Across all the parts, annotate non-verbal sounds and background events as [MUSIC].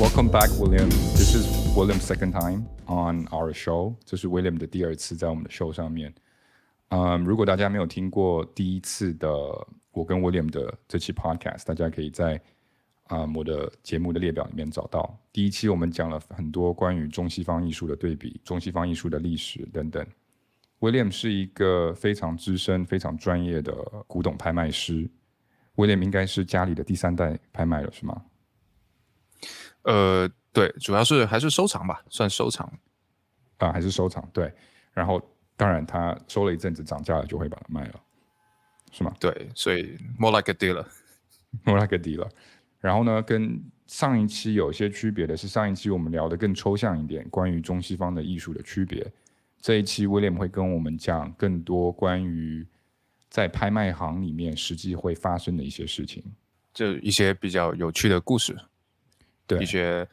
Welcome back, William. This is William's second time on our show. 这是 William 的第二次在我们的 show 上面。嗯，如果大家没有听过第一次的我跟 William 的这期 podcast，大家可以在啊我的节目的列表里面找到。第一期我们讲了很多关于中西方艺术的对比，中西方艺术的历史等等。William 是一个非常资深、非常专业的古董拍卖师。William 应该是家里的第三代拍卖了，是吗？呃，对，主要是还是收藏吧，算收藏啊，还是收藏。对，然后当然他收了一阵子，涨价了就会把它卖了，是吗？对，所以 more like a dealer，more like a dealer。然后呢，跟上一期有些区别的是，上一期我们聊的更抽象一点，关于中西方的艺术的区别。这一期 William 会跟我们讲更多关于在拍卖行里面实际会发生的一些事情，就一些比较有趣的故事。对一些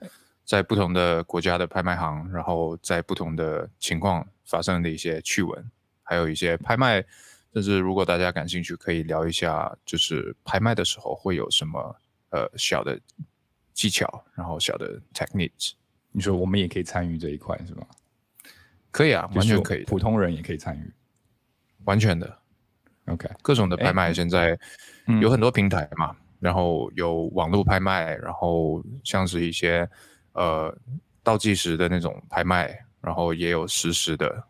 在不同的国家的拍卖行，然后在不同的情况发生的一些趣闻，还有一些拍卖，甚至如果大家感兴趣，可以聊一下，就是拍卖的时候会有什么呃小的技巧，然后小的 techniques。你说我们也可以参与这一块是吗？可以啊，完全可以，普通人也可以参与，完全的。OK，各种的拍卖现在有很多平台嘛。然后有网络拍卖，然后像是一些呃倒计时的那种拍卖，然后也有实时的，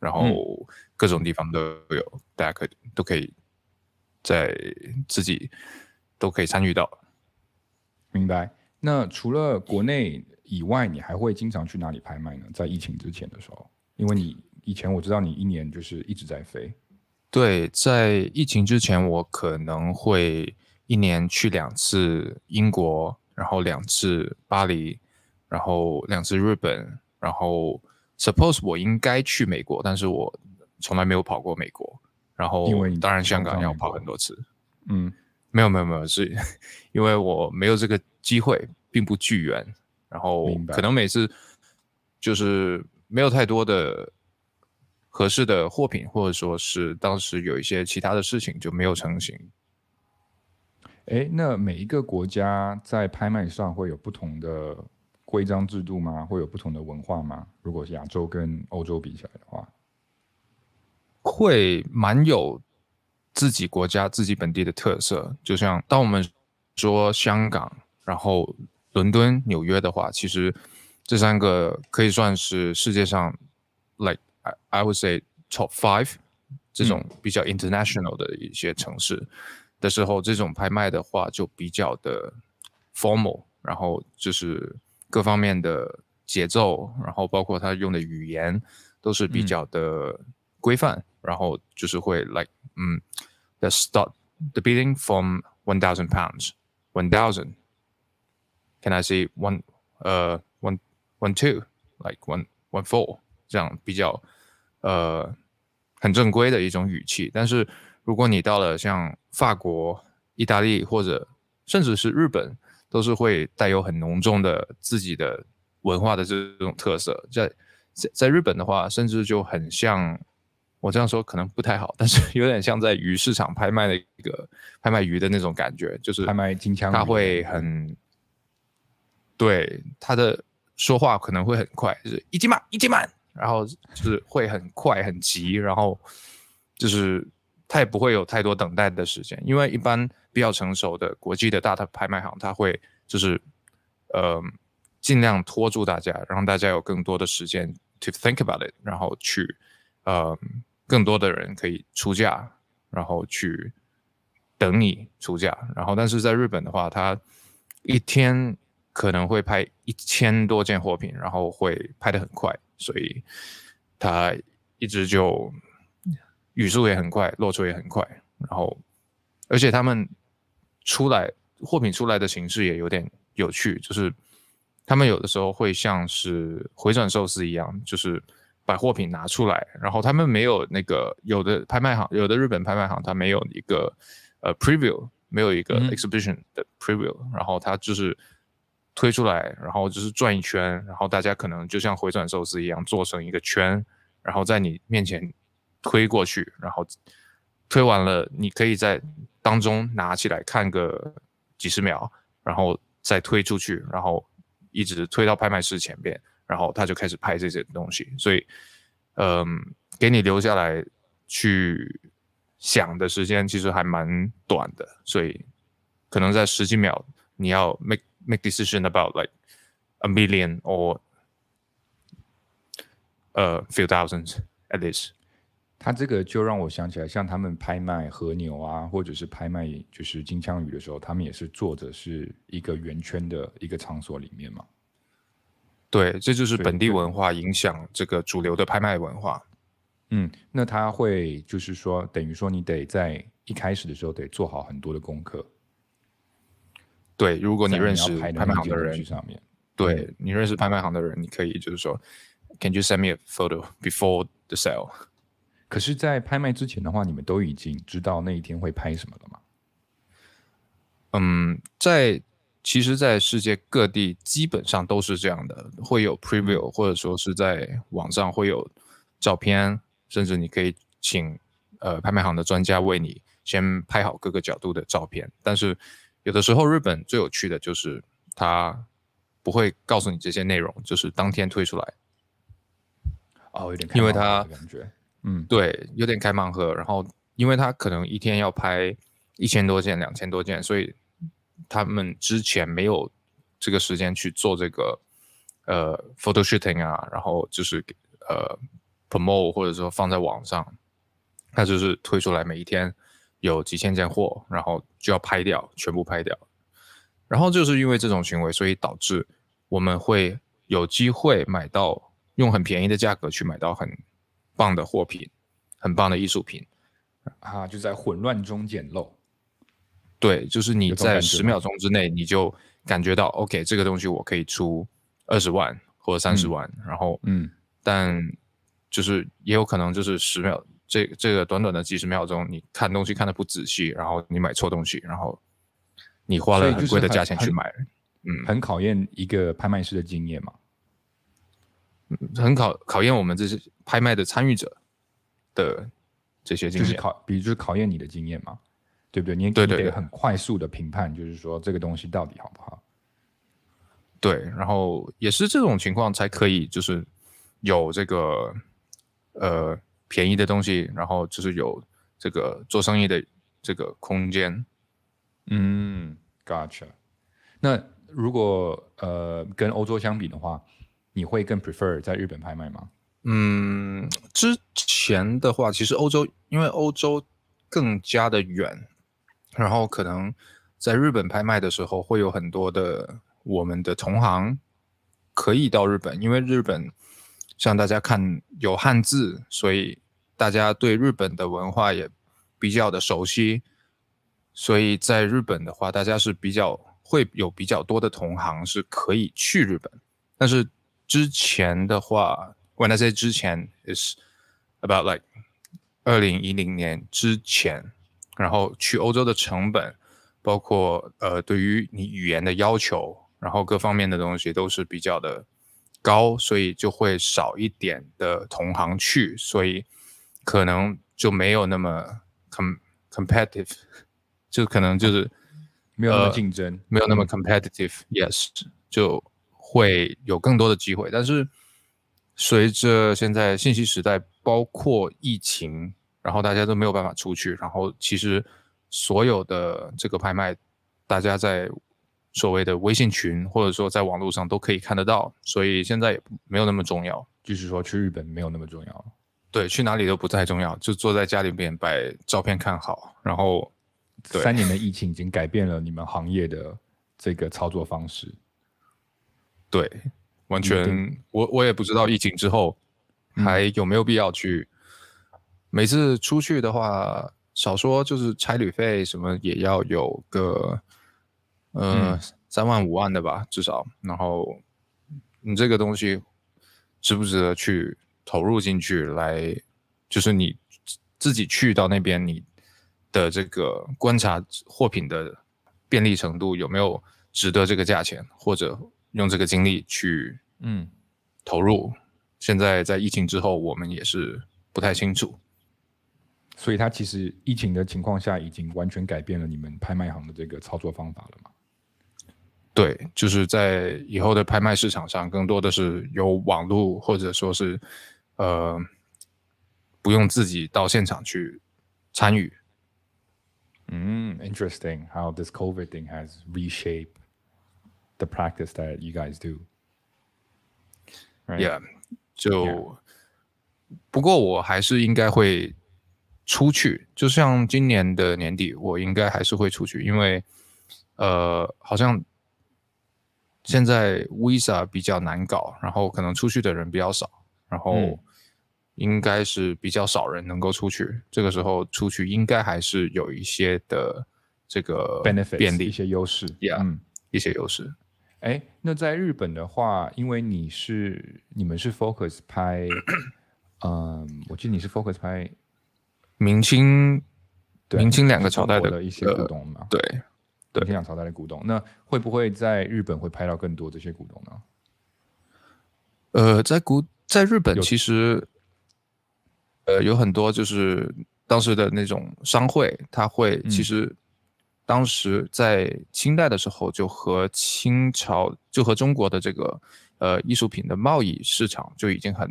然后各种地方都有，大家可都可以在自己都可以参与到。明白。那除了国内以外，你还会经常去哪里拍卖呢？在疫情之前的时候，因为你以前我知道你一年就是一直在飞。对，在疫情之前，我可能会。一年去两次英国，然后两次巴黎，然后两次日本，然后 suppose 我应该去美国，但是我从来没有跑过美国。然后因为当然香港要跑很多次，嗯，没有没有没有，是因为我没有这个机会，并不巨源。然后可能每次就是没有太多的合适的货品，或者说是当时有一些其他的事情就没有成型。哎，那每一个国家在拍卖上会有不同的规章制度吗？会有不同的文化吗？如果是亚洲跟欧洲比起来的话，会蛮有自己国家自己本地的特色。就像当我们说香港、然后伦敦、纽约的话，其实这三个可以算是世界上，like I I would say top five 这种比较 international 的一些城市。的时候，这种拍卖的话就比较的 formal，然后就是各方面的节奏，然后包括他用的语言都是比较的规范，然后就是会 like，嗯，the start the bidding from one thousand pounds，one thousand，can I say one，呃，one one two，like one one four，这样比较呃很正规的一种语气，但是。如果你到了像法国、意大利或者甚至是日本，都是会带有很浓重的自己的文化的这种特色。在在在日本的话，甚至就很像我这样说可能不太好，但是 [LAUGHS] 有点像在鱼市场拍卖的一个拍卖鱼的那种感觉，就是拍卖金枪他会很对他的说话可能会很快，就是一斤满一斤满，然后就是会很快很急，然后就是。它也不会有太多等待的时间，因为一般比较成熟的国际的大的拍卖行，它会就是，呃，尽量拖住大家，让大家有更多的时间 to think about it，然后去，呃，更多的人可以出价，然后去等你出价，然后但是在日本的话，它一天可能会拍一千多件货品，然后会拍得很快，所以它一直就。语速也很快，落出也很快，然后，而且他们出来货品出来的形式也有点有趣，就是他们有的时候会像是回转寿司一样，就是把货品拿出来，然后他们没有那个有的拍卖行，有的日本拍卖行，它没有一个呃 preview，没有一个 exhibition 的 preview，然后它就是推出来，然后就是转一圈，然后大家可能就像回转寿司一样做成一个圈，然后在你面前。推过去，然后推完了，你可以在当中拿起来看个几十秒，然后再推出去，然后一直推到拍卖师前边，然后他就开始拍这些东西，所以，嗯，给你留下来去想的时间其实还蛮短的，所以可能在十几秒你要 make make decision about like a million or a few thousands at least。他这个就让我想起来，像他们拍卖和牛啊，或者是拍卖就是金枪鱼的时候，他们也是坐着是一个圆圈的一个场所里面嘛。对，这就是本地文化影响这个主流的拍卖文化。嗯，那他会就是说，等于说你得在一开始的时候得做好很多的功课。对，如果你认识拍卖行的人，上面，对你认识拍卖行的人，你可以就是说，Can you send me a photo before the sale？可是，在拍卖之前的话，你们都已经知道那一天会拍什么了吗？嗯，在其实，在世界各地基本上都是这样的，会有 preview，或者说是在网上会有照片，甚至你可以请呃拍卖行的专家为你先拍好各个角度的照片。但是有的时候，日本最有趣的就是他不会告诉你这些内容，就是当天推出来。哦，有点因为他感觉。嗯，对，有点开盲盒。然后，因为他可能一天要拍一千多件、两千多件，所以他们之前没有这个时间去做这个呃 photo shooting 啊，然后就是呃 promote 或者说放在网上，他就是推出来每一天有几千件货，然后就要拍掉，全部拍掉。然后就是因为这种行为，所以导致我们会有机会买到用很便宜的价格去买到很。棒的货品，很棒的艺术品啊！就在混乱中捡漏。对，就是你在十秒钟之内，你就感觉到 OK，这个东西我可以出二十万或者三十万，然后嗯，但就是也有可能就是十秒，这这个短短的几十秒钟，你看东西看的不仔细，然后你买错东西，然后你花了很贵的价钱去买，嗯，很考验一个拍卖师的经验嘛。很考考验我们这些拍卖的参与者的这些经验，就是考，比如就是考验你的经验嘛，对不对？你对得很快速的评判，就是说这个东西到底好不好？对，然后也是这种情况才可以，就是有这个呃便宜的东西，然后就是有这个做生意的这个空间。嗯，Gotcha。那如果呃跟欧洲相比的话。你会更 prefer 在日本拍卖吗？嗯，之前的话，其实欧洲因为欧洲更加的远，然后可能在日本拍卖的时候，会有很多的我们的同行可以到日本，因为日本像大家看有汉字，所以大家对日本的文化也比较的熟悉，所以在日本的话，大家是比较会有比较多的同行是可以去日本，但是。之前的话，When I say 之前，is about like 二零一零年之前，然后去欧洲的成本，包括呃对于你语言的要求，然后各方面的东西都是比较的高，所以就会少一点的同行去，所以可能就没有那么 com competitive，就可能就是没有那么竞争，没有那么 competitive，yes，就。会有更多的机会，但是随着现在信息时代，包括疫情，然后大家都没有办法出去，然后其实所有的这个拍卖，大家在所谓的微信群或者说在网络上都可以看得到，所以现在也没有那么重要。就是说去日本没有那么重要，对，去哪里都不太重要，就坐在家里面把照片看好。然后三年的 [LAUGHS] 疫情已经改变了你们行业的这个操作方式。对，完全，我我也不知道疫情之后还有没有必要去。每次出去的话，少说就是差旅费什么也要有个呃三万五万的吧，至少。然后你这个东西值不值得去投入进去？来，就是你自己去到那边，你的这个观察货品的便利程度有没有值得这个价钱，或者？用这个精力去嗯投入，现在在疫情之后，我们也是不太清楚，所以它其实疫情的情况下，已经完全改变了你们拍卖行的这个操作方法了嘛？对，就是在以后的拍卖市场上，更多的是由网络或者说是呃不用自己到现场去参与。嗯，interesting how this COVID thing has reshaped the practice that you guys do. Right? Yeah，就不过我还是应该会出去，就像今年的年底，我应该还是会出去，因为呃，好像现在 Visa 比较难搞，然后可能出去的人比较少，然后应该是比较少人能够出去。这个时候出去应该还是有一些的这个 benefit 便利一些优势。，Yeah，、嗯，一些优势。哎，那在日本的话，因为你是你们是 focus 拍，嗯，我记得你是 focus 拍明清对明清两个朝代的的一些呃古董嘛，对，明清两朝代的古董，那会不会在日本会拍到更多这些古董呢？呃，在古在日本其实，呃，有很多就是当时的那种商会，他会嗯其实当时在清代的时候就和清朝就和中国的这个呃艺术品的贸易市场就已经很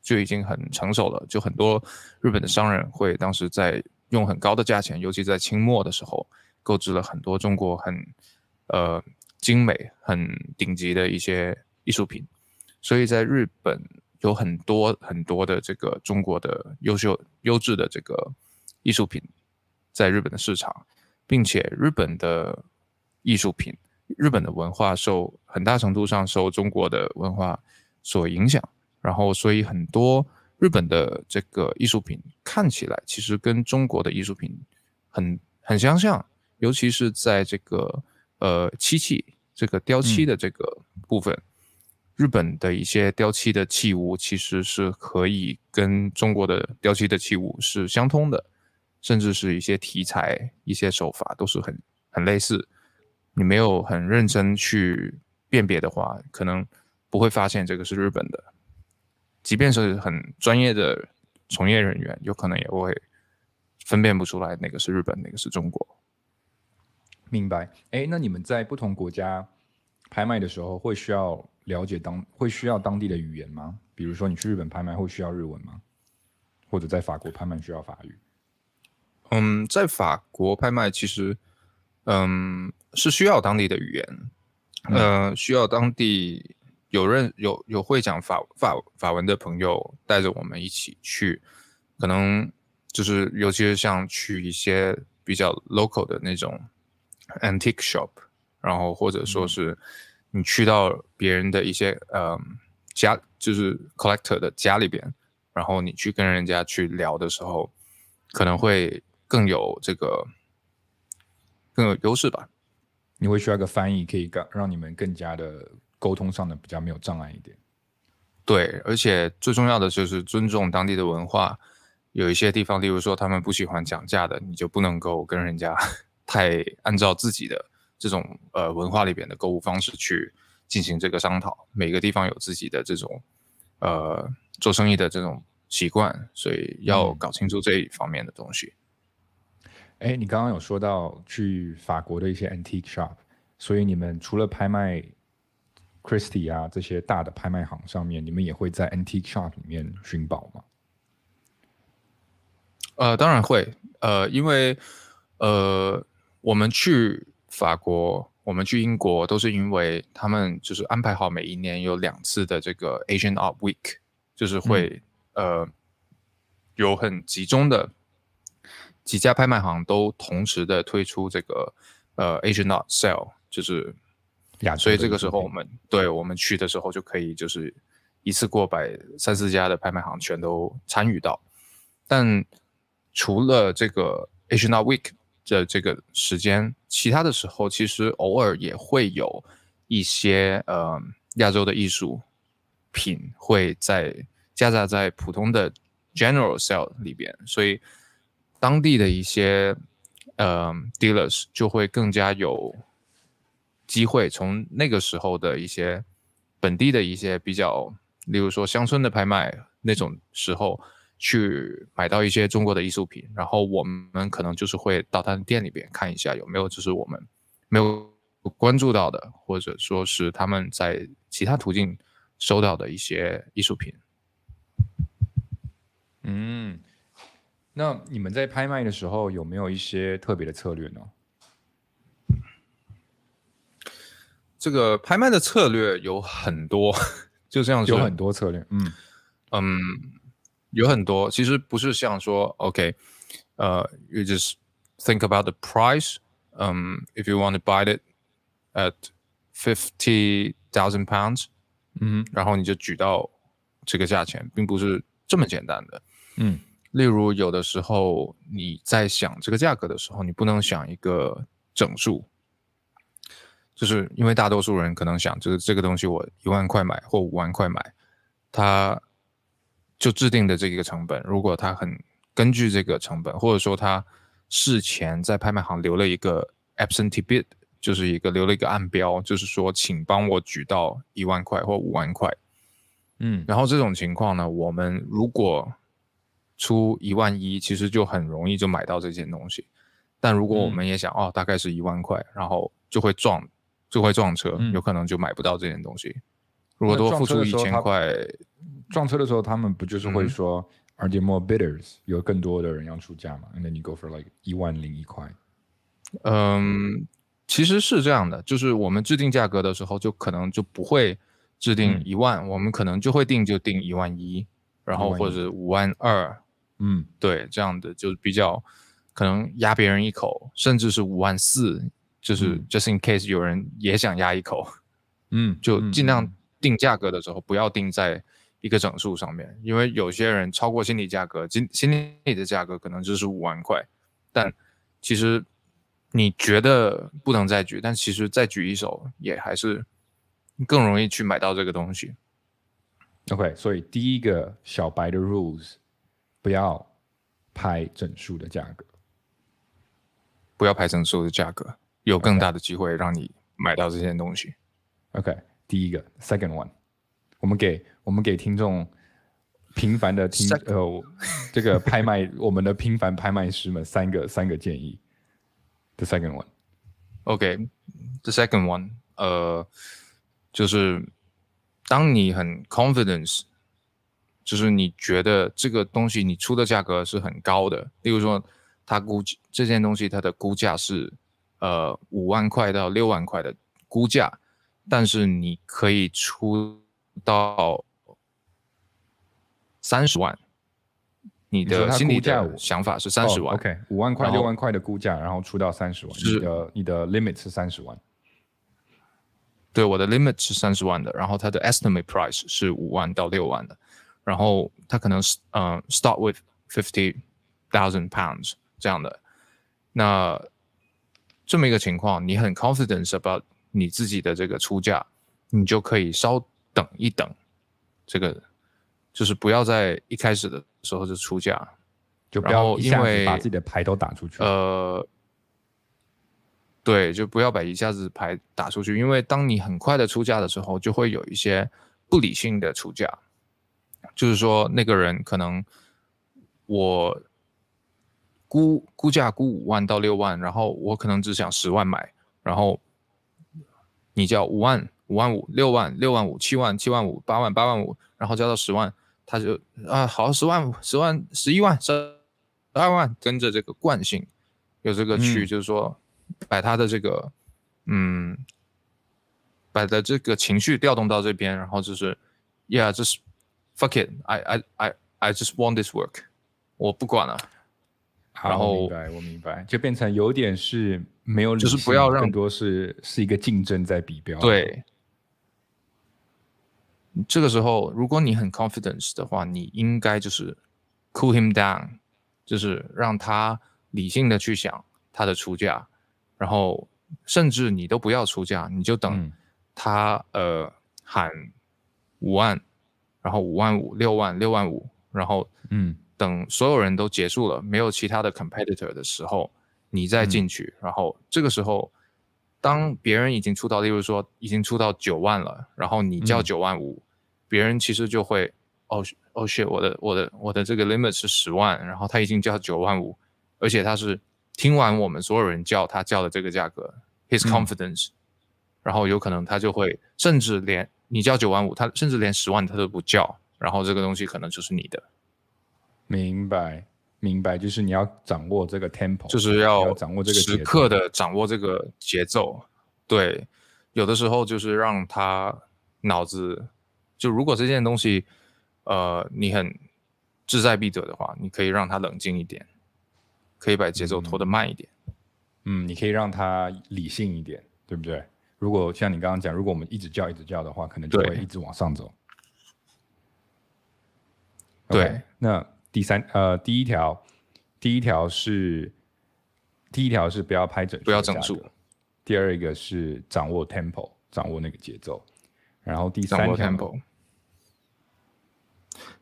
就已经很成熟了，就很多日本的商人会当时在用很高的价钱，尤其在清末的时候，购置了很多中国很呃精美、很顶级的一些艺术品。所以在日本有很多很多的这个中国的优秀优质的这个艺术品在日本的市场，并且日本的艺术品、日本的文化受很大程度上受中国的文化所影响，然后所以很多日本的这个艺术品看起来其实跟中国的艺术品很很相像，尤其是在这个呃漆器这个雕漆的这个部分。日本的一些雕漆的器物其实是可以跟中国的雕漆的器物是相通的，甚至是一些题材、一些手法都是很很类似。你没有很认真去辨别的话，可能不会发现这个是日本的。即便是很专业的从业人员，有可能也会分辨不出来哪个是日本，哪个是中国。明白。哎，那你们在不同国家拍卖的时候，会需要了解当会需要当地的语言吗？比如说你去日本拍卖会需要日文吗？或者在法国拍卖需要法语？嗯，在法国拍卖其实，嗯，是需要当地的语言，呃，需要当地有认有有会讲法法法文的朋友带着我们一起去，可能就是尤其是像去一些比较 local 的那种 antique shop，然后或者说是你去到别人的一些呃家，就是 collector 的家里边，然后你去跟人家去聊的时候，可能会更有这个更有优势吧。你会需要一个翻译，可以让让你们更加的沟通上的比较没有障碍一点。对，而且最重要的就是尊重当地的文化。有一些地方，例如说他们不喜欢讲价的，你就不能够跟人家 [LAUGHS] 太按照自己的这种呃文化里边的购物方式去进行这个商讨。每个地方有自己的这种呃做生意的这种习惯，所以要嗯搞清楚这一方面的东西。哎，你刚刚有说到去法国的一些 antique shop，所以你们除了拍卖 Christie 啊这些大的拍卖行上面，你们也会在 antique shop 里面寻宝吗？呃，当然会，呃，因为呃，我们去法国，我们去英国，都是因为他们就是安排好每一年有两次的这个 Asian Art Week，就是会、呃有很集中的几家拍卖行都同时的推出这个呃 Asian Art Sale，就是亚所以这个时候我们对我们去的时候就可以就是一次过把三四家的拍卖行全都参与到。但除了这个 Asian Art Week 的这个时间，其他的时候其实偶尔也会有一些呃亚洲的艺术品会在夹杂在普通的 General Sale 里边，所以当地的一些呃 dealers 就会更加有机会从那个时候的一些本地的一些比较，例如说乡村的拍卖那种时候，去买到一些中国的艺术品，然后我们可能就是会到他的店里边看一下有没有就是我们没有关注到的，或者说是他们在其他途径收到的一些艺术品。嗯，那你们在拍卖的时候有没有一些特别的策略呢？这个拍卖的策略有很多，[LAUGHS] 就这样有很多策略，嗯嗯，有很多。其实不是像说，OK，呃，you just think about the price，嗯，if you want to buy it at fifty thousand pounds，嗯，然后你就举到这个价钱，并不是这么简单的。嗯，例如有的时候你在想这个价格的时候，你不能想一个整数。就是因为大多数人可能想，就是这个东西我一万块买或五万块买，他就制定的这一个成本，如果他很根据这个成本，或者说他事前在拍卖行留了一个 absentee bid，就是一个留了一个暗标，就是说请帮我举到一万块或五万块，嗯，然后这种情况呢，我们如果出一万一，其实就很容易就买到这件东西，但如果我们也想哦，大概是一万块，然后就会撞。就会撞车，有可能就买不到这件东西。如果多付出一千块，撞车的时候，他们不就是会说，Are there more bidders？有更多的人要出价嘛？And then you go for like 一万零一块。嗯，其实是这样的，就是我们制定价格的时候，就可能就不会制定一万，我们可能就会定就定一万一，然后或者五万二。嗯，对，这样的就比较可能压别人一口，甚至是五万四。就是 just in case 有人也想压一口，嗯，就尽量定价格的时候不要定在一个整数上面，因为有些人超过心理价格，心心理的价格可能就是五万块，但其实你觉得不能再举，但其实再举一手也还是更容易去买到这个东西。OK，所以第一个小白的 rules 不要拍整数的价格，不要拍整数的价格。有更大的机会让你买到这件东西。OK，第一个，Second one，我们给我们给听众平凡的听呃这个拍卖我们的平凡拍卖师们三个三个建议。The second one，OK，The second one，呃，就是当你很 confidence，就是你觉得这个东西你出的价格是很高的，例如说它估计这件东西它的估价是。呃，五万块到六万块的估价，但是你可以出到三十万。你的心理的想法是三十万？OK，五万块、六万块的估价，然后出到三十万。你的你的 limit 是三十万。对，我的 limit 是三十万的，然后它的 estimate price 是五万到六万的，然后他可能是嗯 start with fifty thousand pounds 这样的，那。这么一个情况，你很 confidence about 你自己的这个出价，你就可以稍等一等，这个就是不要在一开始的时候就出价，就不要一下子把自己的牌都打出去。呃，对，就不要把一下子牌打出去，因为当你很快的出价的时候，就会有一些不理性的出价，就是说那个人可能我。估估价估五万到六万，然后我可能只想十万买，然后你叫五万五万五六万六万五七万七万五八万八万五，然后加到十万，他就啊好十万十万十一万十二万，跟着这个惯性有这个去，就是说把他的这个嗯把的这个情绪调动到这边，然后就是，Yeah，这是 fuck it，I I I I just want this work，我不管了。然后，明白，我明白，就变成有点是没有，就是不要让更多是是一个竞争在比标。对，这个时候如果你很 confidence 的话，你应该就是 cool him down，就是让他理性的去想他的出价，然后甚至你都不要出价，你就等他呃喊五万，然后五万五、六万、六万五，然后嗯。等所有人都结束了，没有其他的 competitor 的时候，你再进去。然后这个时候，当别人已经出到，例如说已经出到九万了，然后你叫九万五，别人其实就会，哦哦 shit，我的我的我的这个 limit 是十万，然后他已经叫九万五，而且他是听完我们所有人叫他叫的这个价格，his confidence 然后有可能他就会甚至连你叫九万五，他甚至连十万他都不叫，然后这个东西可能就是你的。明白，明白，就是你要掌握这个 tempo，就是要掌握这个时刻的掌握这个节奏。对，有的时候就是让他脑子，就如果这件东西，呃，你很志在必得的话，你可以让他冷静一点，可以把节奏拖得慢一点。嗯，你可以让他理性一点，对不对？如果像你刚刚讲，如果我们一直叫一直叫的话，可能就会一直往上走。对，那。第三呃，第一条，第一条是第一条是不要拍整，不要整数。第二个是掌握 tempo，掌握那个节奏。然后第三条，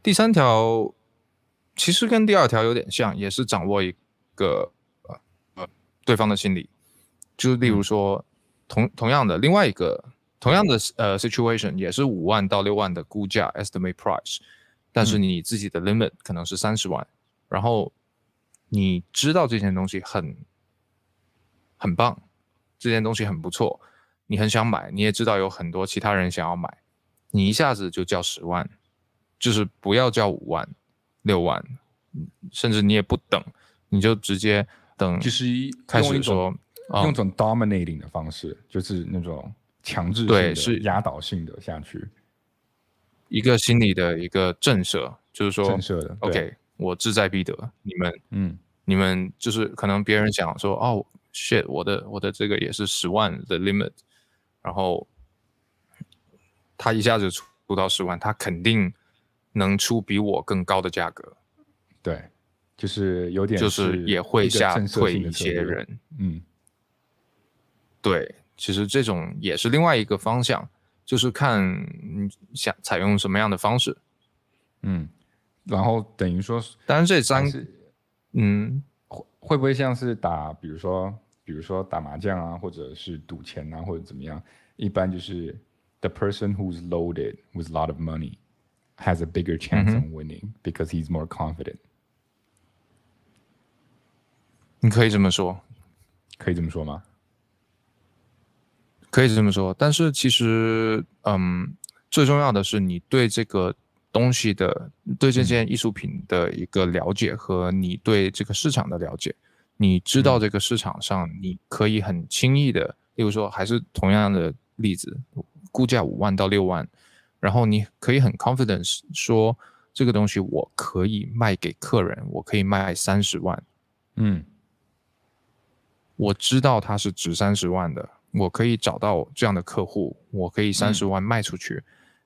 第三条其实跟第二条有点像，也是掌握一个呃呃对方的心理。就是例如说，同同样的另外一个同样的呃 situation，也是五万到六万的估价 estimate price。但是你自己的 limit 可能是三十万，然后你知道这件东西很很棒，这件东西很不错，你很想买，你也知道有很多其他人想要买，你一下子就叫十万，就是不要叫五万、六万，甚至你也不等，你就直接等，就是开始说用种 dominating 的方式，就是那种强制对是压倒性的下去。一个心理的一个震慑，就是说震慑的，OK，我志在必得。你们，嗯，你们就是可能别人想说，哦，shit，我的我的这个也是十万的 limit，然后他一下子出到十万，他肯定能出比我更高的价格。对，就是有点，就是也会吓退一些人。嗯，对，其实这种也是另外一个方向。就是看你想采用什么样的方式，嗯，然后等于说，当然这三，嗯，会会不会像是打，比如说，比如说打麻将啊，或者是赌钱啊，或者怎么样？一般就是 the person who's loaded with a lot of money has a bigger chance of winning because he's more confident。你可以这么说，可以这么说吗？可以这么说，但是其实，嗯，最重要的是你对这个东西的、对这件艺术品的一个了解和你对这个市场的了解。你知道这个市场上，你可以很轻易的，例如说，还是同样的例子，估价五万到六万，然后你可以很 confidence 说这个东西我可以卖给客人，我可以卖三十万。嗯，我知道它是值三十万的。我可以找到这样的客户，我可以三十万卖出去，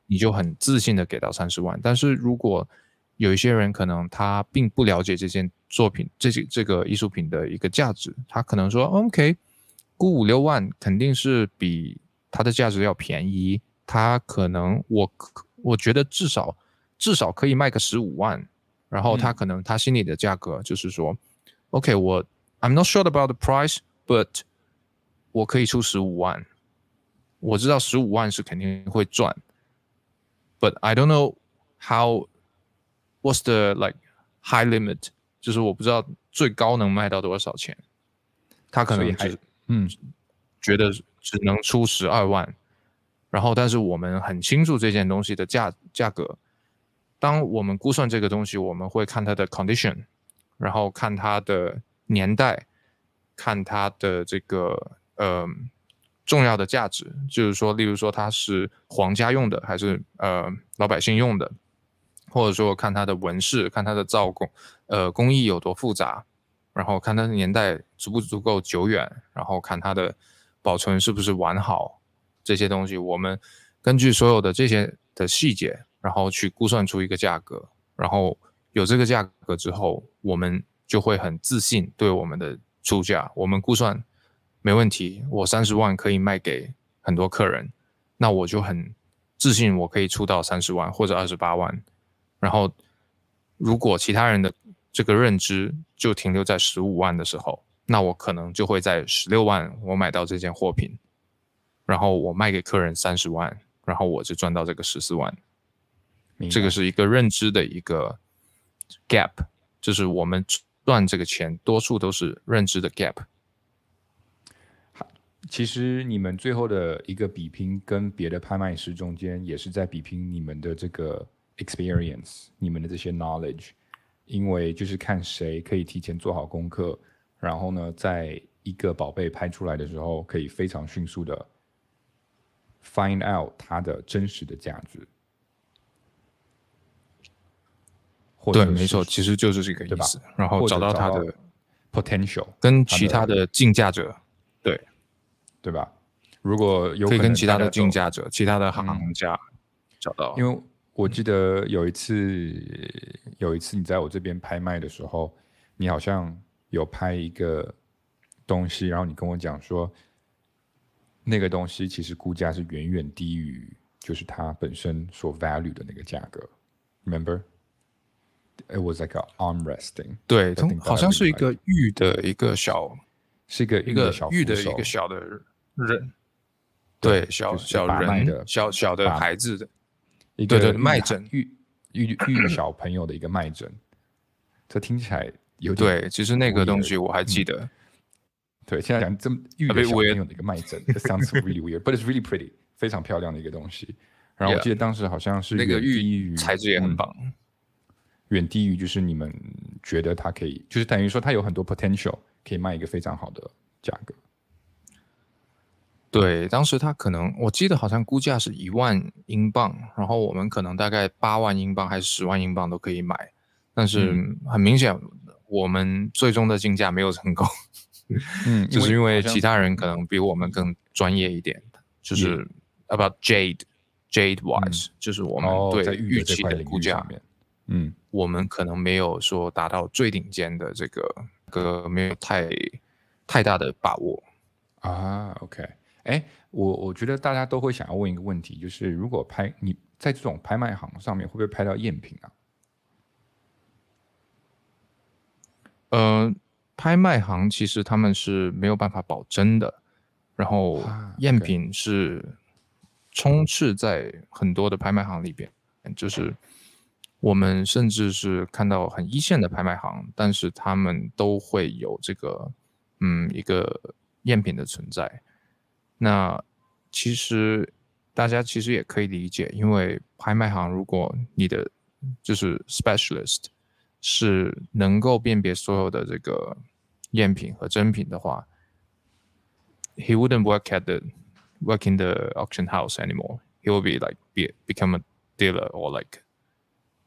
你就很自信的给到三十万。但是如果有一些人可能他并不了解这件作品，这这这个艺术品的一个价值，他可能说 OK，估五六万肯定是比它的价值要便宜，他可能我我觉得至少至少可以卖个十五万，然后他可能他心里的价格就是说 OK，我 I'm not sure about the price，but 我可以出十五万，我知道十五万是肯定会赚，but I don't know how what's the like high limit，就是我不知道最高能卖到多少钱。他可能只嗯觉得只能出十二万，然后但是我们很清楚这件东西的价价格。当我们估算这个东西，我们会看它的 condition，然后看它的年代，看它的这个。呃，重要的价值就是说，例如说它是皇家用的，还是呃老百姓用的，或者说看它的纹饰，看它的造工，呃工艺有多复杂，然后看它的年代足不足够久远，然后看它的保存是不是完好，这些东西我们根据所有的这些的细节，然后去估算出一个价格，然后有这个价格之后，我们就会很自信对我们的出价，我们估算。没问题，我三十万可以卖给很多客人，那我就很自信，我可以出到三十万或者二十八万。然后，如果其他人的这个认知就停留在十五万的时候，那我可能就会在十六万我买到这件货品，然后我卖给客人三十万，然后我就赚到这个十四万。这个是一个认知的一个 gap，就是我们赚这个钱多数都是认知的 gap。其实你们最后的一个比拼，跟别的拍卖师中间也是在比拼你们的这个 experience，你们的这些 knowledge，因为就是看谁可以提前做好功课，然后呢，在一个宝贝拍出来的时候，可以非常迅速的 find out 它的真实的价值。对，没错，其实就是这个意思。然后找到它的 potential，跟其他的竞价者，对，对吧？如果有可以跟其他的竞价者、其他的行家找到，因为我记得有一次，有一次你在我这边拍卖的时候，你好像有拍一个东西，然后你跟我讲说，那个东西其实估价是远远低于就是它本身所 value 的那个价格，remember？It was like a arm resting。对，好像是一个玉的一个小，是一个一个玉的一个小的人，对，小小人的小小的孩子的，一个脉诊玉玉玉小朋友的一个脉诊。这听起来有点对，其实那个东西我还记得。对，现在讲这么玉的小朋友的一个脉诊，sounds really weird，but it's really pretty，非常漂亮的一个东西。然后我记得当时好像是那个玉材质也很棒。远低于就是你们觉得它可以，就是等于说它有很多 potential 可以卖一个非常好的价格。对，当时他可能我记得好像估价是一万英镑，然后我们可能大概八万英镑还是十万英镑都可以买，但是很明显我们最终的竞价没有成功。嗯，[LAUGHS] 就是因为其他人可能比我们更专业一点，就是 about jade jade watch，就是我们对预期的估价。嗯，我们可能没有说达到最顶尖的这个个没有太太大的把握啊。OK，哎，我我觉得大家都会想要问一个问题，就是如果拍你在这种拍卖行上面会不会拍到赝品啊？呃，拍卖行其实他们是没有办法保真的，然后赝品是充斥在很多的拍卖行里边，就是。我们甚至是看到很一线的拍卖行，但是他们都会有这个，嗯，一个赝品的存在。那其实大家其实也可以理解，因为拍卖行如果你的就是 specialist 是能够辨别所有的这个赝品和真品的话，he wouldn't work at the work in the auction house anymore. He will be like be become a dealer or like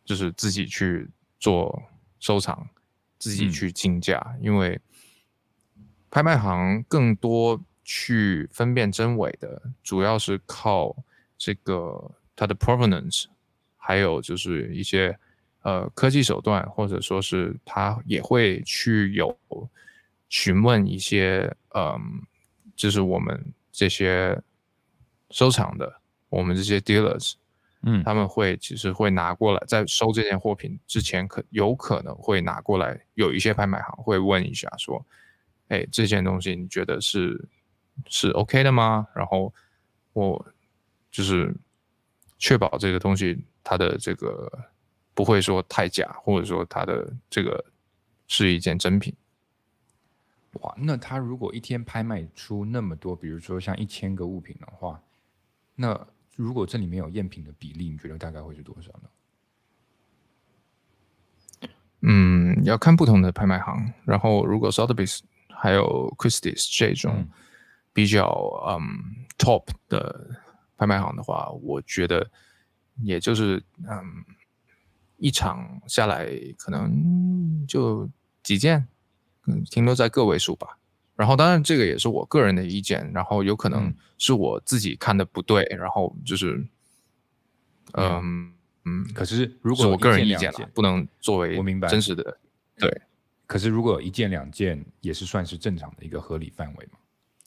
就是自己去做收藏，自己去竞价，因为拍卖行更多去分辨真伪的，主要是靠这个它的 provenance，还有就是一些呃科技手段，或者说是他也会去有询问一些嗯，就是我们这些收藏的，我们这些 dealers。嗯，他们会其实会拿过来，在收这件货品之前，可有可能会拿过来。有一些拍卖行会问一下，说：“哎，这件东西你觉得是是 OK 的吗？”然后我就是确保这个东西它的这个不会说太假，或者说它的这个是一件真品。哇，那他如果一天拍卖出那么多，比如说像一千个物品的话，那。如果这里面有赝品的比例，你觉得大概会是多少呢？嗯，要看不同的拍卖行。然后，如果 Sotheby's 还有 Christie's 这种比较嗯 top 的拍卖行的话，我觉得也就是嗯一场下来可能就几件，嗯，停留在个位数吧。然后，当然，这个也是我个人的意见，然后有可能是我自己看的不对，然后就是，嗯嗯，可是如果我个人意见了，不能作为我明白真实的，对。可是如果一件两件也是算是正常的一个合理范围嘛？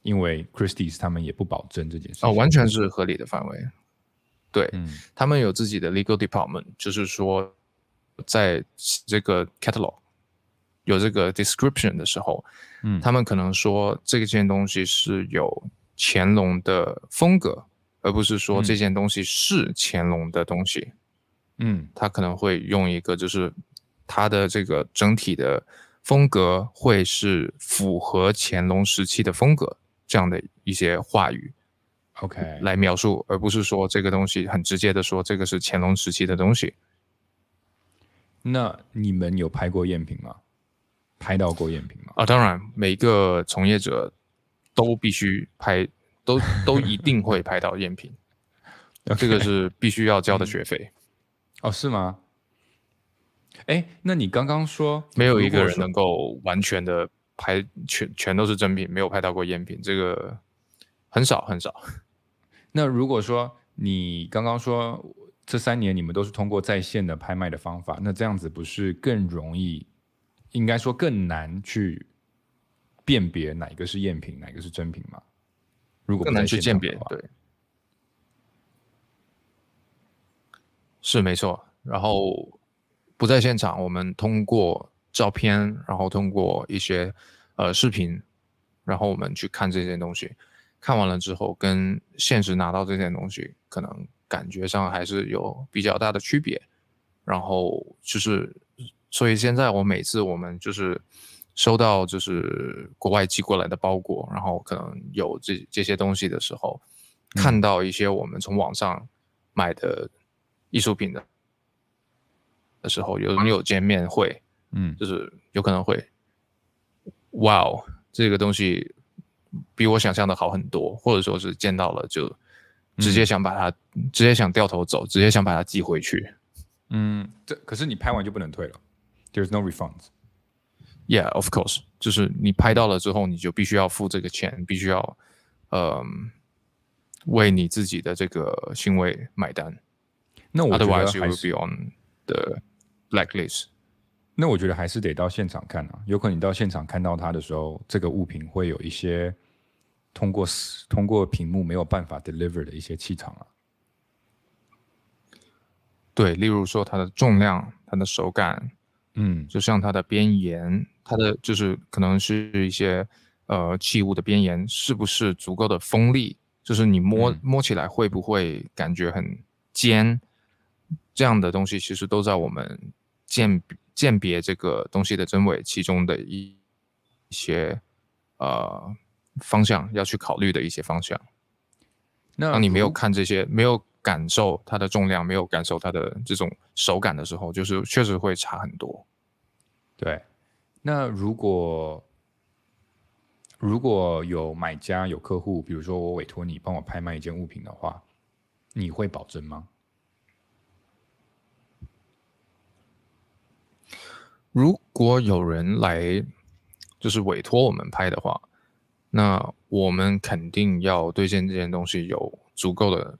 因为 Christie's 他们也不保证这件事哦，完全是合理的范围。对，他们有自己的 legal department，就是说，在这个 catalog。有这个 description 的时候，嗯，他们可能说这件东西是有乾隆的风格，而不是说这件东西是乾隆的东西，嗯，他可能会用一个就是它的这个整体的风格会是符合乾隆时期的风格这样的一些话语 OK，来描述，而不是说这个东西很直接的说这个是乾隆时期的东西。那你们有拍过赝品吗？拍到过赝品吗？啊，当然，每个从业者都必须拍，[LAUGHS] 都都一定会拍到赝品，这个是必须要交的学费。哦，是吗？哎，那你刚刚说没有一个人能够完全的拍全全都是真品，没有拍到过赝品，这个很少很少。[LAUGHS] 那如果说你刚刚说这三年你们都是通过在线的拍卖的方法，那这样子不是更容易，应该说更难去辨别哪一个是赝品，哪一个是真品吗？如果不更难在去鉴别的，话对，是没错。然后不在现场，我们通过照片，然后通过一些呃视频，然后我们去看这件东西，看完了之后，跟现实拿到这件东西，可能感觉上还是有比较大的区别。然后就是，所以现在我每次我们就是收到就是国外寄过来的包裹，然后可能有这这些东西的时候，看到一些我们从网上买的艺术品的的时候，有网友见面会，嗯，就是有可能会，哇哦，这个东西比我想象的好很多，或者说是见到了就直接想把它，直接想掉头走，直接想把它寄回去。嗯，这可是你拍完就不能退了，There's no refunds。Yeah, of course，就是你拍到了之后，你就必须要付这个钱，必须要，嗯、为你自己的这个行为买单。那我觉 Otherwise, 得 you 还 will 是 be on the blacklist. 那我觉得还是得到现场看啊，有可能你到现场看到它的时候，这个物品会有一些通过通过屏幕没有办法 deliver 的一些气场啊。对，例如说它的重量、它的手感，嗯就像它的边沿，它的就是可能是一些呃器物的边沿是不是足够的锋利，就是你摸、嗯摸起来会不会感觉很尖，这样的东西其实都在我们鉴鉴别这个东西的真伪其中的一一些呃方向要去考虑的一些方向。那当你没有看这些，没有感受它的重量，没有感受它的这种手感的时候，就是确实会差很多。对，那如果如果有买家有客户，比如说我委托你帮我拍卖一件物品的话，你会保证吗？如果有人来就是委托我们拍的话，那我们肯定要对这件东西有足够的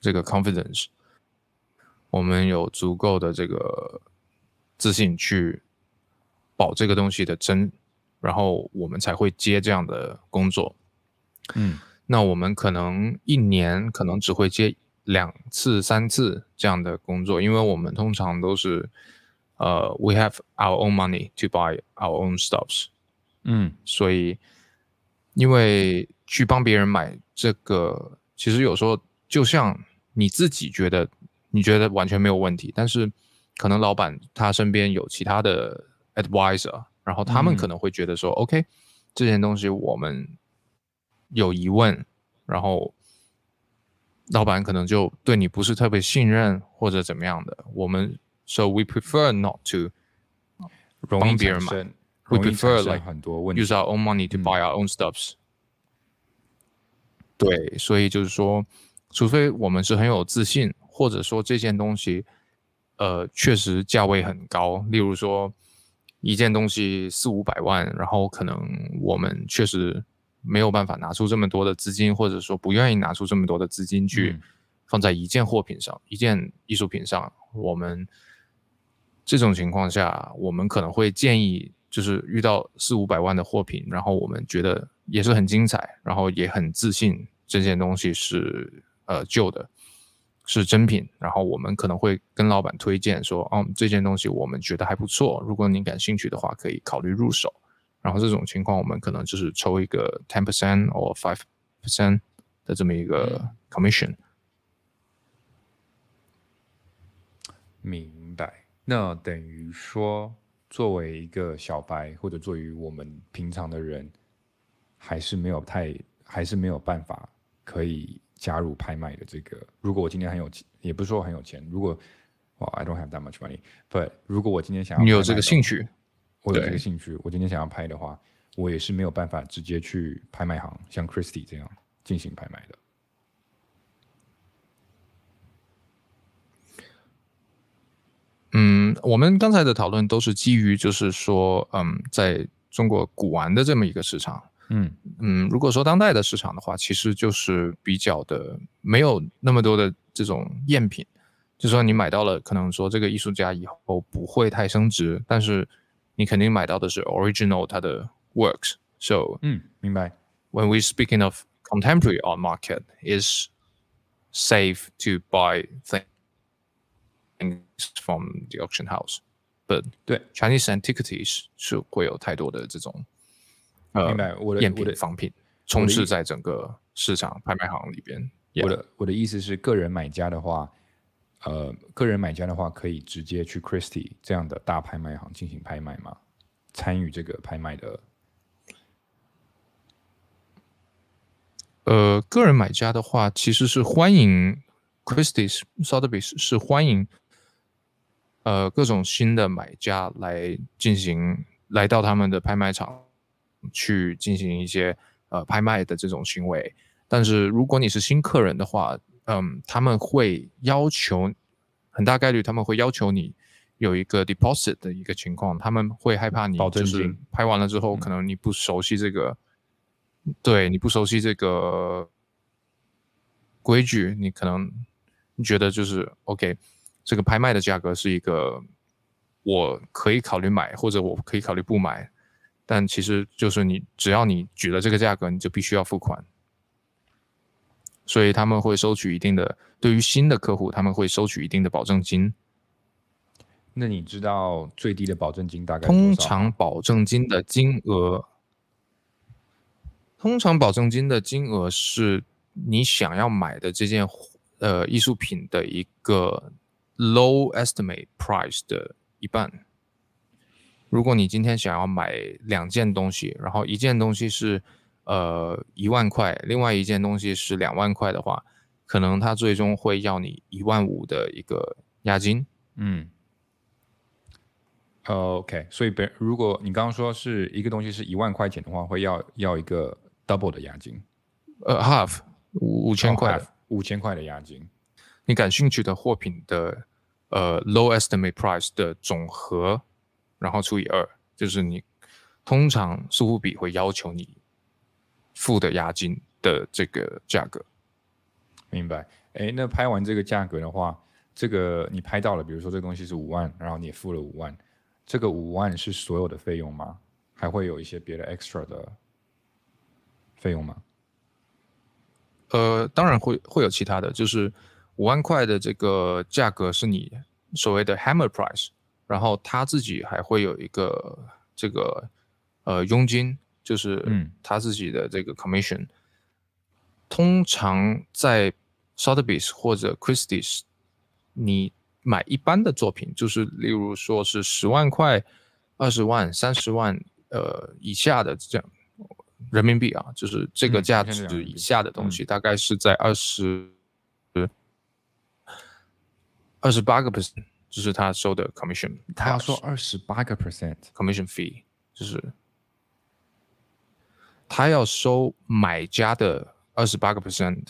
这个 confidence，我们有足够的这个自信去保这个东西的真，然后我们才会接这样的工作。嗯那我们可能一年可能只会接两次、三次这样的工作，因为我们通常都是，呃，we have our own money to buy our own stuffs，嗯。所以因为去帮别人买这个，其实有时候就像你自己觉得你觉得完全没有问题，但是可能老板他身边有其他的 advisor，然后他们嗯。可能会觉得说、o k 这件东西我们有疑问，然后老板可能就对你不是特别信任或者怎么样的，我们 so we prefer not to 帮别人买 We prefer 产生 like 很多问题 use。our own money to 嗯 buy our own stuffs。对，所以就是说，除非我们是很有自信，或者说这件东西，呃，确实价位很高，例如说一件东西四五百万，然后可能我们确实没有办法拿出这么多的资金，或者说不愿意拿出这么多的资金去嗯放在一件货品上、一件艺术品上，我们这种情况下，我们可能会建议，就是遇到四五百万的货品，然后我们觉得也是很精彩，然后也很自信这件东西是呃旧的，是真品，然后我们可能会跟老板推荐说，哦，这件东西我们觉得还不错，如果您感兴趣的话，可以考虑入手。然后这种情况，我们可能就是抽一个 ten percent or five percent 的这么一个 commission。明白。那等于说，作为一个小白，或者作为我们平常的人，还是没有太还是没有办法可以加入拍卖的这个。如果我今天很有钱，也不是说很有钱，如果哦，I don't have that much money，but 如果我今天想要你有这个兴趣，我有这个兴趣，我今天想要拍的话，我也是没有办法直接去拍卖行像 Christie 这样进行拍卖的。嗯，我们刚才的讨论都是基于，就是说，嗯，在中国古玩的这么一个市场，嗯嗯，如果说当代的市场的话，其实就是比较的没有那么多的这种赝品，就说你买到了，可能说这个艺术家以后不会太升值，但是你肯定买到的是 original 它的 works。So，嗯，明白。when we speaking of contemporary art market, is safe to buy things from the auction house, but 对 Chinese antiquities 是会有太多的这种呃明白我的赝品仿品充斥在整个市场拍卖行里边。我的我的意思是，个人买家的话，呃，个人买家的话可以直接去 Christie 这样的大拍卖行进行拍卖吗？参与这个拍卖的，呃，个人买家的话，其实是欢迎 Christie's、Sotheby's 是欢迎呃各种新的买家来进行来到他们的拍卖场去进行一些呃拍卖的这种行为。但是如果你是新客人的话，嗯，他们会要求很大概率他们会要求你有一个 deposit 的一个情况，他们会害怕你就是拍完了之后，可能你不熟悉这个。对你不熟悉这个规矩，你可能你觉得就是 OK，这个拍卖的价格是一个我可以考虑买，或者我可以考虑不买，但其实就是你只要你举了这个价格，你就必须要付款，所以他们会收取一定的，对于新的客户，他们会收取一定的保证金。那你知道最低的保证金大概通常保证金的金额，通常保证金的金额是你想要买的这件呃艺术品的一个 low estimate price 的一半。如果你今天想要买两件东西，然后一件东西是呃一万块，另外一件东西是两万块的话，可能他最终会要你一万五的一个押金。嗯。呃，OK，所以别如果你刚刚说是一个东西是一万块钱的话，会要要一个 double 的押金，呃，half 五五千块的。五千块的押金。你感兴趣的货品的呃 low estimate price 的总和，然后除以二，就是你通常苏富比会要求你付的押金的这个价格。明白。哎，那拍完这个价格的话，这个你拍到了，比如说这东西是五万，然后你也付了五万，这个五万是所有的费用吗？还会有一些别的 extra 的费用吗？呃，当然会会有其他的，就是五万块的这个价格是你所谓的 hammer price，然后他自己还会有一个这个呃佣金，就是嗯他自己的这个 commission。通常在 Sotheby's 或者 Christie's，你买一般的作品，就是例如说是十万块、二十万、三十万呃以下的这样人民币啊，就是这个嗯价值以下的东西，大概是在二十二十八个 percent，就是他收的 commission，他要收二十八个 percent，commission fee，就是他要收买家的二十八个 percent，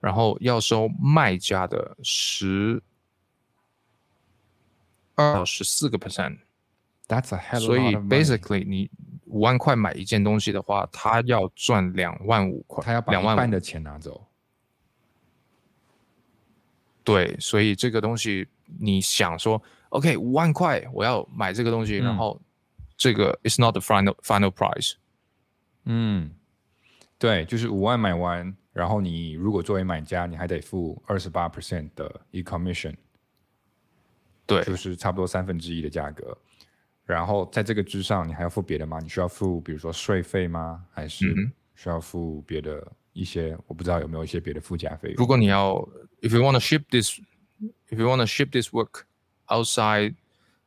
然后要收卖家的十二到十四个 percent。That's a hell of a 所以 lot of money. basically 你五万块买一件东西的话，他要赚两万五块，他要把两万半的钱拿走。对，所以这个东西你想说，OK，五万块我要买这个东西，然嗯后这个 is not the final final price。嗯，对，就是五万买完，然后你如果作为买家，你还得付二十八 percent 的 e commission 对，就是差不多三分之一的价格。然后在这个之上，你还要付别的吗？你需要付比如说税费吗？还是需要付别的一些？我不知道有没有一些别的附加费用。如果你要，if you want to ship this，if you want to ship this work outside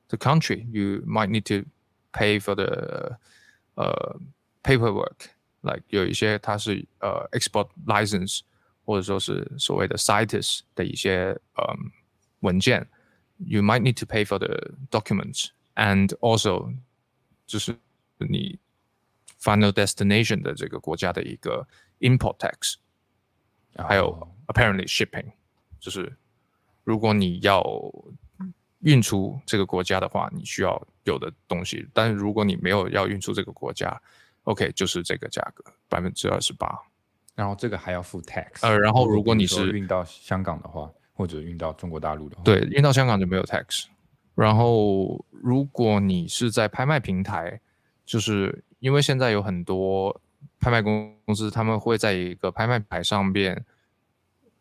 the country，you might need to pay for the uh paperwork ，like 有一些它是呃 export license，或者说是所谓的 CITES 的一些嗯文件，you might need to pay for the documents and also 就是你 final destination 的这个国家的一个 import tax，还有哦 apparently shipping，就是如果你要运出这个国家的话，你需要有的东西。但是如果你没有要运出这个国家，OK，就是这个价格百分之二十八。然后这个还要付 tax。呃然后如果你是运到香港的话，或者运到中国大陆的话，对，运到香港就没有 tax。然后，如果你是在拍卖平台，就是因为现在有很多拍卖公司，他们会在一个拍卖牌上面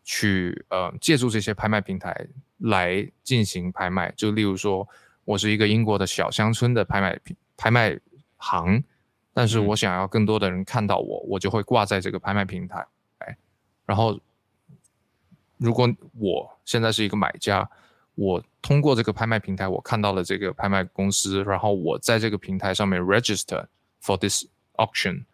去呃借助这些拍卖平台来进行拍卖。就例如说，我是一个英国的小乡村的拍卖平拍卖行，但是嗯我想要更多的人看到我，我就会挂在这个拍卖平台。哎然后，如果我现在是一个买家，我通过这个拍卖平台，我看到了这个拍卖公司，然后我在这个平台上面 register for this auction，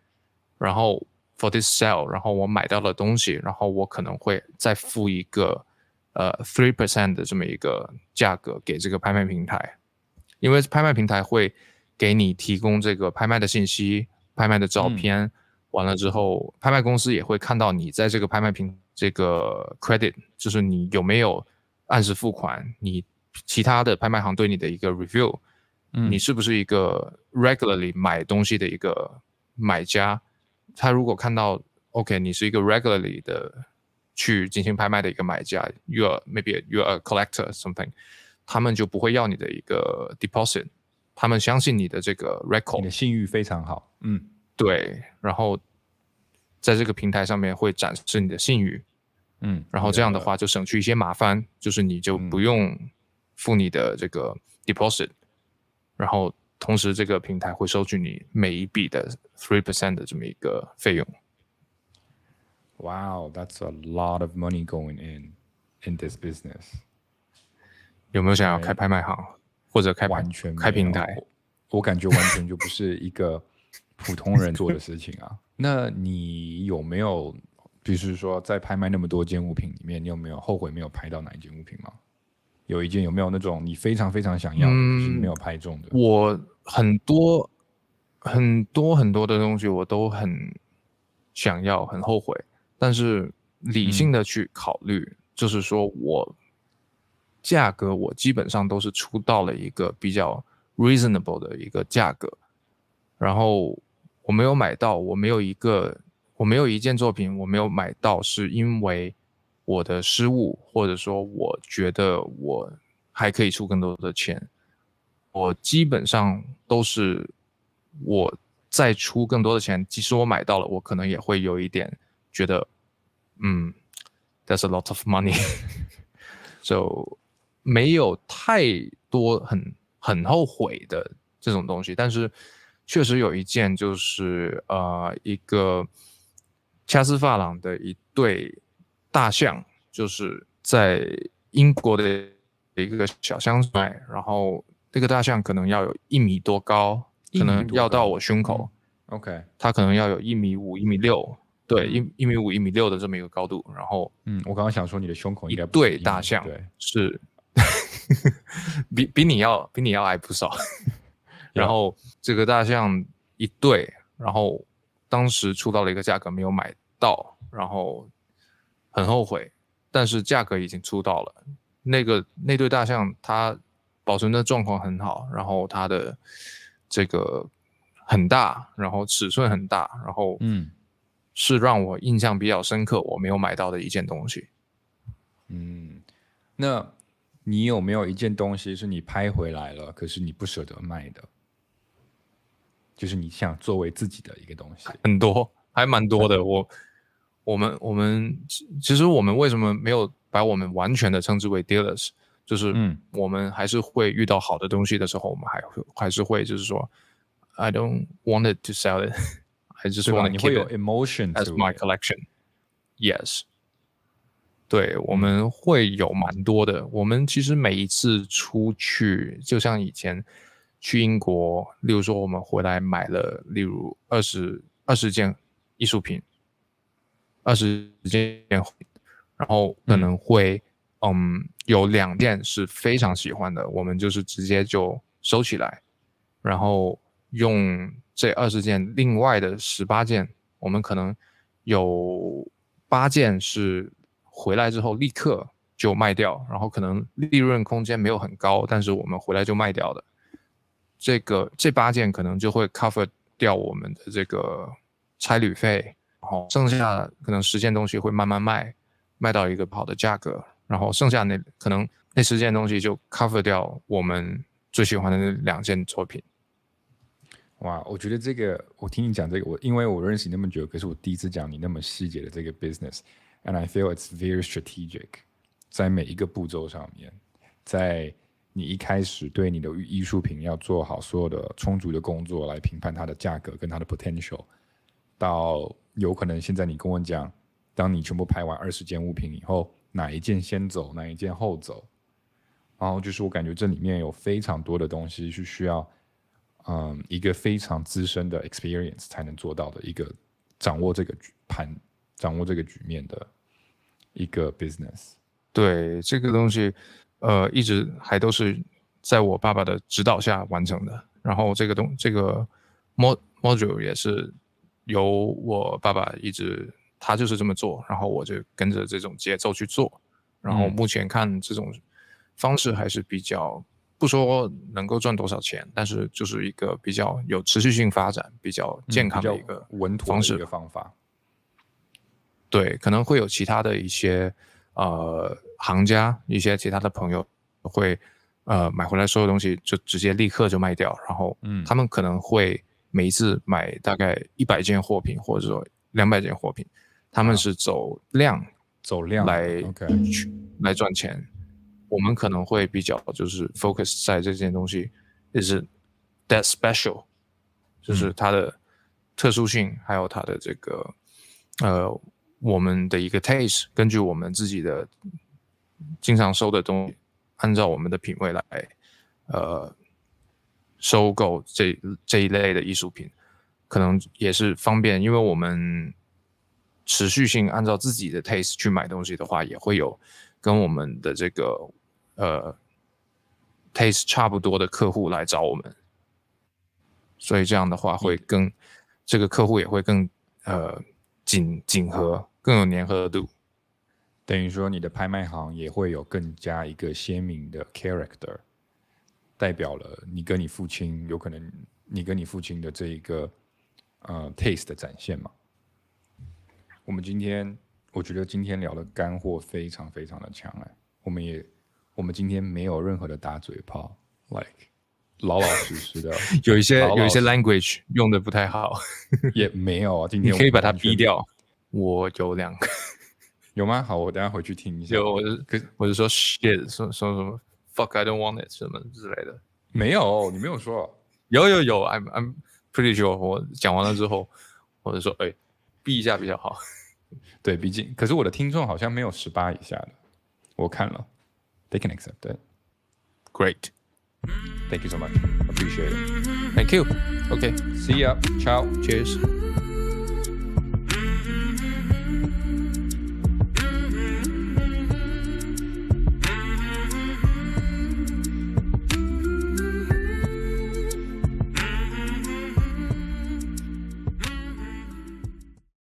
然后 for this sale，然后我买到了东西，然后我可能会再付一个呃 three percent 的这么一个价格给这个拍卖平台，因为拍卖平台会给你提供这个拍卖的信息、拍卖的照片，完了之后，拍卖公司也会看到你在这个拍卖平这个 credit，就是你有没有按时付款，你其他的拍卖行对你的一个 review，、嗯。你是不是一个 regularly 买东西的一个买家？他如果看到 OK，你是一个 regularly 的去进行拍卖的一个买家，you are maybe you are a collector something，他们就不会要你的一个 deposit，他们相信你的这个 record，你的信誉非常好，嗯，对，然后在这个平台上面会展示你的信誉，嗯，然后这样的话就省去一些麻烦，就是你就不用付你的这个 deposit，、然后同时这个平台会收取你每一笔的 three percent 的这么一个费用。Wow, that's a lot of money going in in this business. 有没有想要开拍卖行或者开完全开平台？我我感觉完全就不是一个普通人做的事情啊。[LAUGHS] 那你有没有，比如说在拍卖那么多件物品里面，你有没有后悔没有拍到哪一件物品吗？有一件有没有那种你非常非常想要没有拍中的？我很多很多很多的东西我都很想要，很后悔，但是理性的去考虑，就是说我价格我基本上都是出到了一个比较 reasonable 的一个价格，然后我没有买到，我没有一个我没有一件作品我没有买到，是因为我的失误，或者说我觉得我还可以出更多的钱。我基本上都是我再出更多的钱，即使我买到了，我可能也会有一点觉得，嗯，that's a lot of money，[LAUGHS] 就没有太多很很后悔的这种东西，但是确实有一件就是呃一个掐丝发廊的一对大象，就是在英国的一个小乡村，然后这个大象可能要有一米多高，可能要到我胸口，OK，它可能要有一米五、一米六，对，一一米五、一米六的这么一个高度，然后嗯，我刚刚想说你的胸口一对大象对，是 [LAUGHS] 比比你要比你要矮不少。[LAUGHS] 然后这个大象一对，然后当时出到了一个价格没有买到，然后很后悔，但是价格已经出到了。那个那对大象它保存的状况很好，然后它的这个很大，然后尺寸很大，然后嗯是让我印象比较深刻，我没有买到的一件东西。嗯，那你有没有一件东西是你拍回来了，可是你不舍得卖的？就是你想作为自己的一个东西。很多，还蛮多的。我我们我们其其实我们为什么没有把我们完全的称之为 dealers？就是嗯我们还是会遇到好的东西的时候，我们还会还是会就是说，I don't want it to sell it, [LAUGHS] I just？want 你 to 会有 it emotion as my collection. Yes，对，我们会有蛮多的。我们其实每一次出去，就像以前去英国，例如说我们回来买了，例如二十二十件艺术品，二十件，然后可能会嗯有两件是非常喜欢的，我们就是直接就收起来，然后用这二十件另外的十八件，我们可能有八件是回来之后立刻就卖掉，然后可能利润空间没有很高，但是我们回来就卖掉的。这个这八件可能就会 cover 掉我们的这个差旅费，然后剩下可能十件东西会慢慢卖，卖到一个好的价格，然后剩下那可能那十件东西就 cover 掉我们最喜欢的那两件作品。哇，我觉得这个我听你讲这个，我因为我认识你那么久，可是我第一次讲你那么细节的这个 business，and I feel it's very strategic，在每一个步骤上面，在。你一开始对你的艺术品要做好所有的充足的工作来评判它的价格跟它的 potential，到有可能现在你跟我讲，当你全部拍完二十件物品以后，哪一件先走，哪一件后走，然后就是我感觉这里面有非常多的东西是需要，嗯，一个非常资深的 experience 才能做到的一个掌握这个盘，掌握这个局面的一个 business。对这个东西。呃，一直还都是在我爸爸的指导下完成的。然后这个东这个 mod module 也是由我爸爸一直他就是这么做，然后我就跟着这种节奏去做。然后目前看这种方式还是比较不说能够赚多少钱，但是就是一个比较有持续性发展、比较健康的一个稳妥方式的方法。对，可能会有其他的一些。呃，行家一些其他的朋友会，呃，买回来所有东西就直接立刻就卖掉，然后，嗯，他们可能会每一次买大概一百件货品或者说两百件货品，他们是走量，走量来去来赚钱。我们可能会比较就是 focus 在这件东西，就是 that special，就是它的特殊性，还有它的这个，呃。我们的一个 taste，根据我们自己的经常收的东西，按照我们的品味来，呃，收购这这一类的艺术品，可能也是方便，因为我们持续性按照自己的 taste 去买东西的话，也会有跟我们的这个呃 taste 差不多的客户来找我们，所以这样的话会更这个客户也会更呃紧紧合。更有粘合度，等于说你的拍卖行也会有更加一个鲜明的 character，代表了你跟你父亲有可能你跟你父亲的这一个呃 taste 的展现嘛。我们今天我觉得今天聊的干货非常非常的强哎，我们也我们今天没有任何的打嘴炮，like 老老实实的，[LAUGHS] 有一些有一些 language 用的不太好，也没有啊，[LAUGHS] 今天可以把它逼掉。我有两个，有吗？好，我等下回去听一下。有，我是，可我是说 shit，说说什么 fuck I don't want it 什么之类的。没有，你没有说。有有有，I'm I'm pretty sure。我讲完了之后，或者说，哎，避一下比较好。对，毕竟，可是我的听众好像没有十八以下的。我看了，they [LAUGHS] can [LAUGHS] accept it。Great。Thank you so much. Appreciate it. Thank you. Okay. See ya. Ciao. Cheers.